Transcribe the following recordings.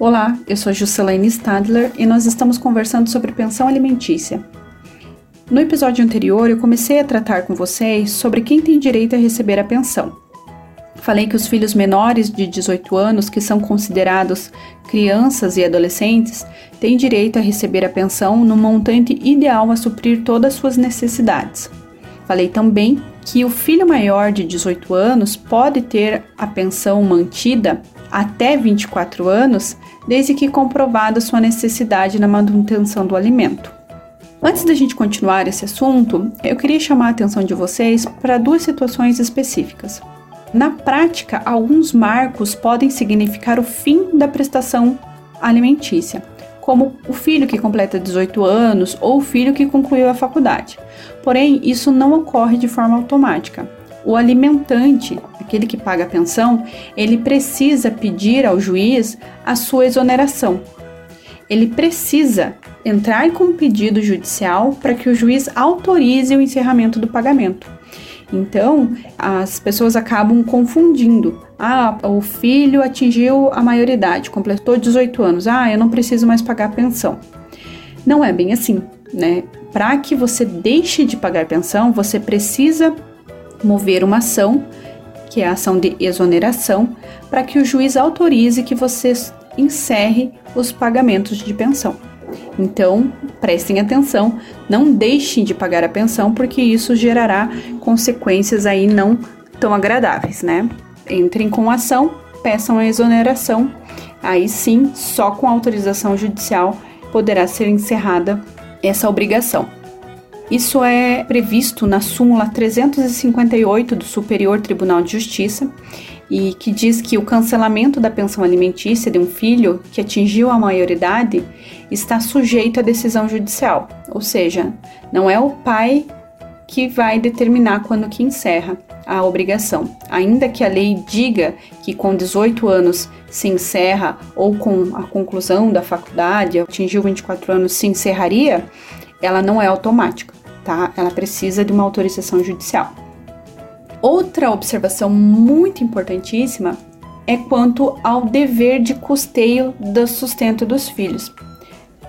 Olá, eu sou Juscelane Stadler e nós estamos conversando sobre pensão alimentícia. No episódio anterior, eu comecei a tratar com vocês sobre quem tem direito a receber a pensão. Falei que os filhos menores de 18 anos, que são considerados crianças e adolescentes, têm direito a receber a pensão no montante ideal a suprir todas as suas necessidades. Falei também que o filho maior de 18 anos pode ter a pensão mantida até 24 anos, desde que comprovada sua necessidade na manutenção do alimento. Antes da gente continuar esse assunto, eu queria chamar a atenção de vocês para duas situações específicas. Na prática, alguns marcos podem significar o fim da prestação alimentícia, como o filho que completa 18 anos ou o filho que concluiu a faculdade. Porém, isso não ocorre de forma automática. O alimentante, aquele que paga a pensão, ele precisa pedir ao juiz a sua exoneração. Ele precisa entrar com um pedido judicial para que o juiz autorize o encerramento do pagamento. Então, as pessoas acabam confundindo. Ah, o filho atingiu a maioridade, completou 18 anos. Ah, eu não preciso mais pagar a pensão. Não é bem assim, né? Para que você deixe de pagar pensão, você precisa mover uma ação, que é a ação de exoneração, para que o juiz autorize que você encerre os pagamentos de pensão. Então, prestem atenção, não deixem de pagar a pensão, porque isso gerará consequências aí não tão agradáveis, né? Entrem com ação, peçam a exoneração, aí sim, só com autorização judicial poderá ser encerrada essa obrigação. Isso é previsto na súmula 358 do Superior Tribunal de Justiça e que diz que o cancelamento da pensão alimentícia de um filho que atingiu a maioridade está sujeito à decisão judicial, ou seja, não é o pai que vai determinar quando que encerra a obrigação. Ainda que a lei diga que com 18 anos se encerra ou com a conclusão da faculdade, atingiu 24 anos se encerraria, ela não é automática tá? Ela precisa de uma autorização judicial. Outra observação muito importantíssima é quanto ao dever de custeio do sustento dos filhos.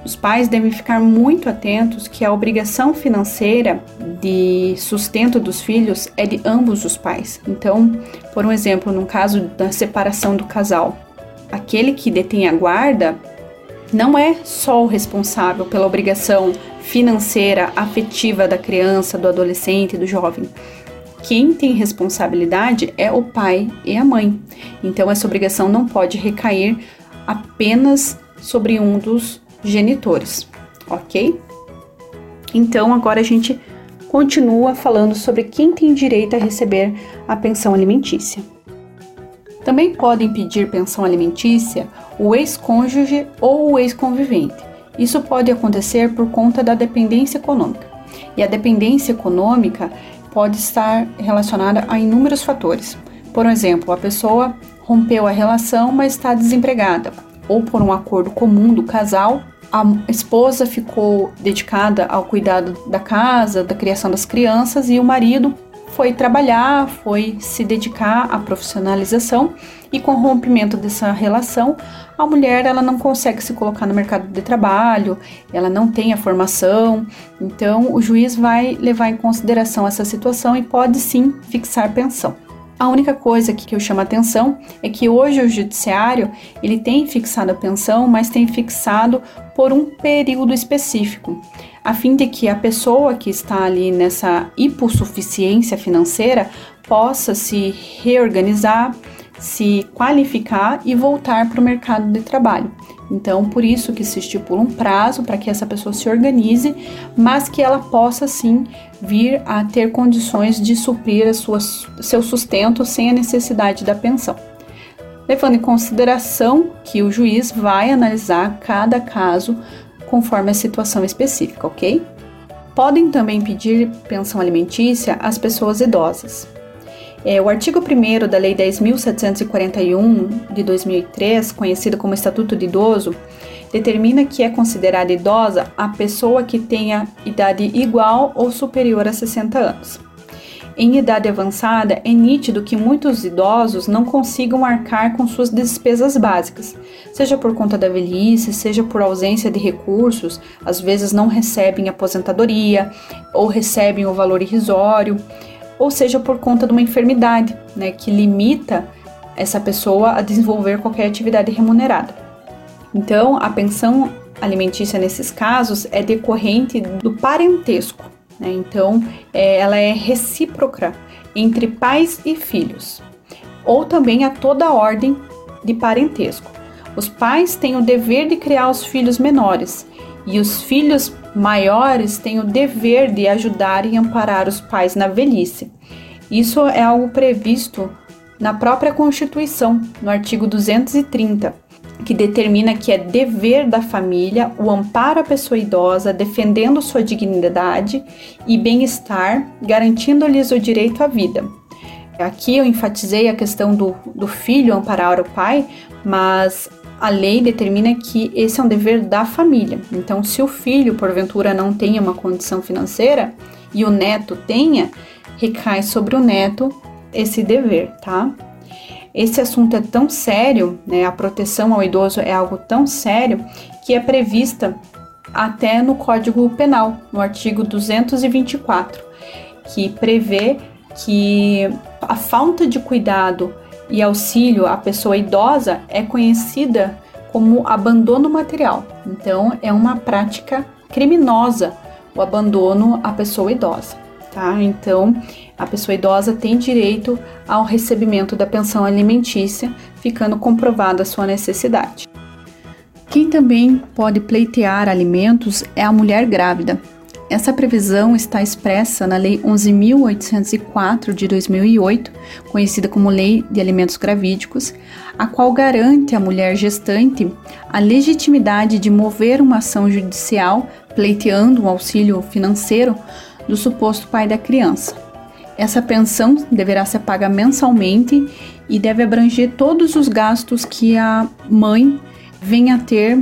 Os pais devem ficar muito atentos que a obrigação financeira de sustento dos filhos é de ambos os pais. Então, por um exemplo, no caso da separação do casal, aquele que detém a guarda não é só o responsável pela obrigação financeira, afetiva da criança, do adolescente, do jovem. Quem tem responsabilidade é o pai e a mãe. Então, essa obrigação não pode recair apenas sobre um dos genitores, ok? Então, agora a gente continua falando sobre quem tem direito a receber a pensão alimentícia. Também podem pedir pensão alimentícia o ex-cônjuge ou o ex-convivente. Isso pode acontecer por conta da dependência econômica. E a dependência econômica pode estar relacionada a inúmeros fatores. Por exemplo, a pessoa rompeu a relação, mas está desempregada, ou por um acordo comum do casal, a esposa ficou dedicada ao cuidado da casa, da criação das crianças e o marido foi trabalhar, foi se dedicar à profissionalização e com o rompimento dessa relação, a mulher ela não consegue se colocar no mercado de trabalho, ela não tem a formação, então o juiz vai levar em consideração essa situação e pode sim fixar pensão. A única coisa que eu chamo a atenção é que hoje o judiciário ele tem fixado a pensão, mas tem fixado por um período específico, a fim de que a pessoa que está ali nessa hipossuficiência financeira possa se reorganizar, se qualificar e voltar para o mercado de trabalho. Então, por isso que se estipula um prazo para que essa pessoa se organize, mas que ela possa sim vir a ter condições de suprir seu sustento sem a necessidade da pensão. Levando em consideração que o juiz vai analisar cada caso conforme a situação específica, ok? Podem também pedir pensão alimentícia às pessoas idosas. É, o artigo 1 da Lei 10.741 de 2003, conhecido como Estatuto de Idoso, determina que é considerada idosa a pessoa que tenha idade igual ou superior a 60 anos. em idade avançada, é nítido que muitos idosos não consigam arcar com suas despesas básicas, seja por conta da velhice, seja por ausência de recursos, às vezes não recebem aposentadoria ou recebem o valor irrisório, ou seja por conta de uma enfermidade, né, que limita essa pessoa a desenvolver qualquer atividade remunerada. Então, a pensão alimentícia nesses casos é decorrente do parentesco, né? Então, é, ela é recíproca entre pais e filhos, ou também a toda ordem de parentesco. Os pais têm o dever de criar os filhos menores e os filhos maiores têm o dever de ajudar e amparar os pais na velhice. Isso é algo previsto na própria Constituição, no artigo 230, que determina que é dever da família o amparo à pessoa idosa, defendendo sua dignidade e bem-estar, garantindo-lhes o direito à vida. Aqui eu enfatizei a questão do, do filho amparar o pai, mas a lei determina que esse é um dever da família. Então, se o filho, porventura, não tenha uma condição financeira e o neto tenha, recai sobre o neto esse dever, tá? Esse assunto é tão sério, né, a proteção ao idoso é algo tão sério que é prevista até no Código Penal, no artigo 224, que prevê que a falta de cuidado e auxílio à pessoa idosa é conhecida como abandono material. Então, é uma prática criminosa o abandono à pessoa idosa, tá? Então, a pessoa idosa tem direito ao recebimento da pensão alimentícia, ficando comprovada a sua necessidade. Quem também pode pleitear alimentos é a mulher grávida. Essa previsão está expressa na Lei 11.804 de 2008, conhecida como Lei de Alimentos Gravídicos, a qual garante à mulher gestante a legitimidade de mover uma ação judicial pleiteando um auxílio financeiro do suposto pai da criança. Essa pensão deverá ser paga mensalmente e deve abranger todos os gastos que a mãe venha a ter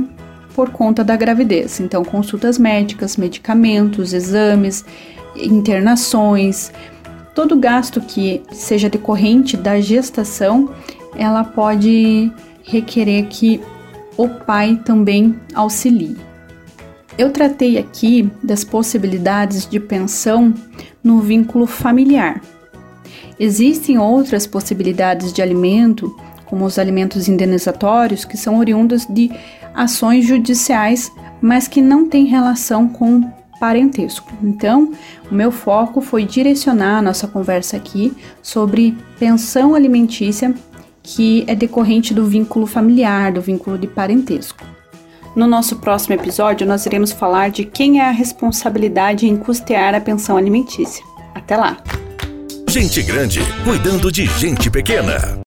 por conta da gravidez. Então, consultas médicas, medicamentos, exames, internações, todo gasto que seja decorrente da gestação, ela pode requerer que o pai também auxilie. Eu tratei aqui das possibilidades de pensão no vínculo familiar. Existem outras possibilidades de alimento, como os alimentos indenizatórios, que são oriundos de ações judiciais, mas que não têm relação com parentesco. Então, o meu foco foi direcionar a nossa conversa aqui sobre pensão alimentícia que é decorrente do vínculo familiar, do vínculo de parentesco. No nosso próximo episódio, nós iremos falar de quem é a responsabilidade em custear a pensão alimentícia. Até lá! Gente grande cuidando de gente pequena.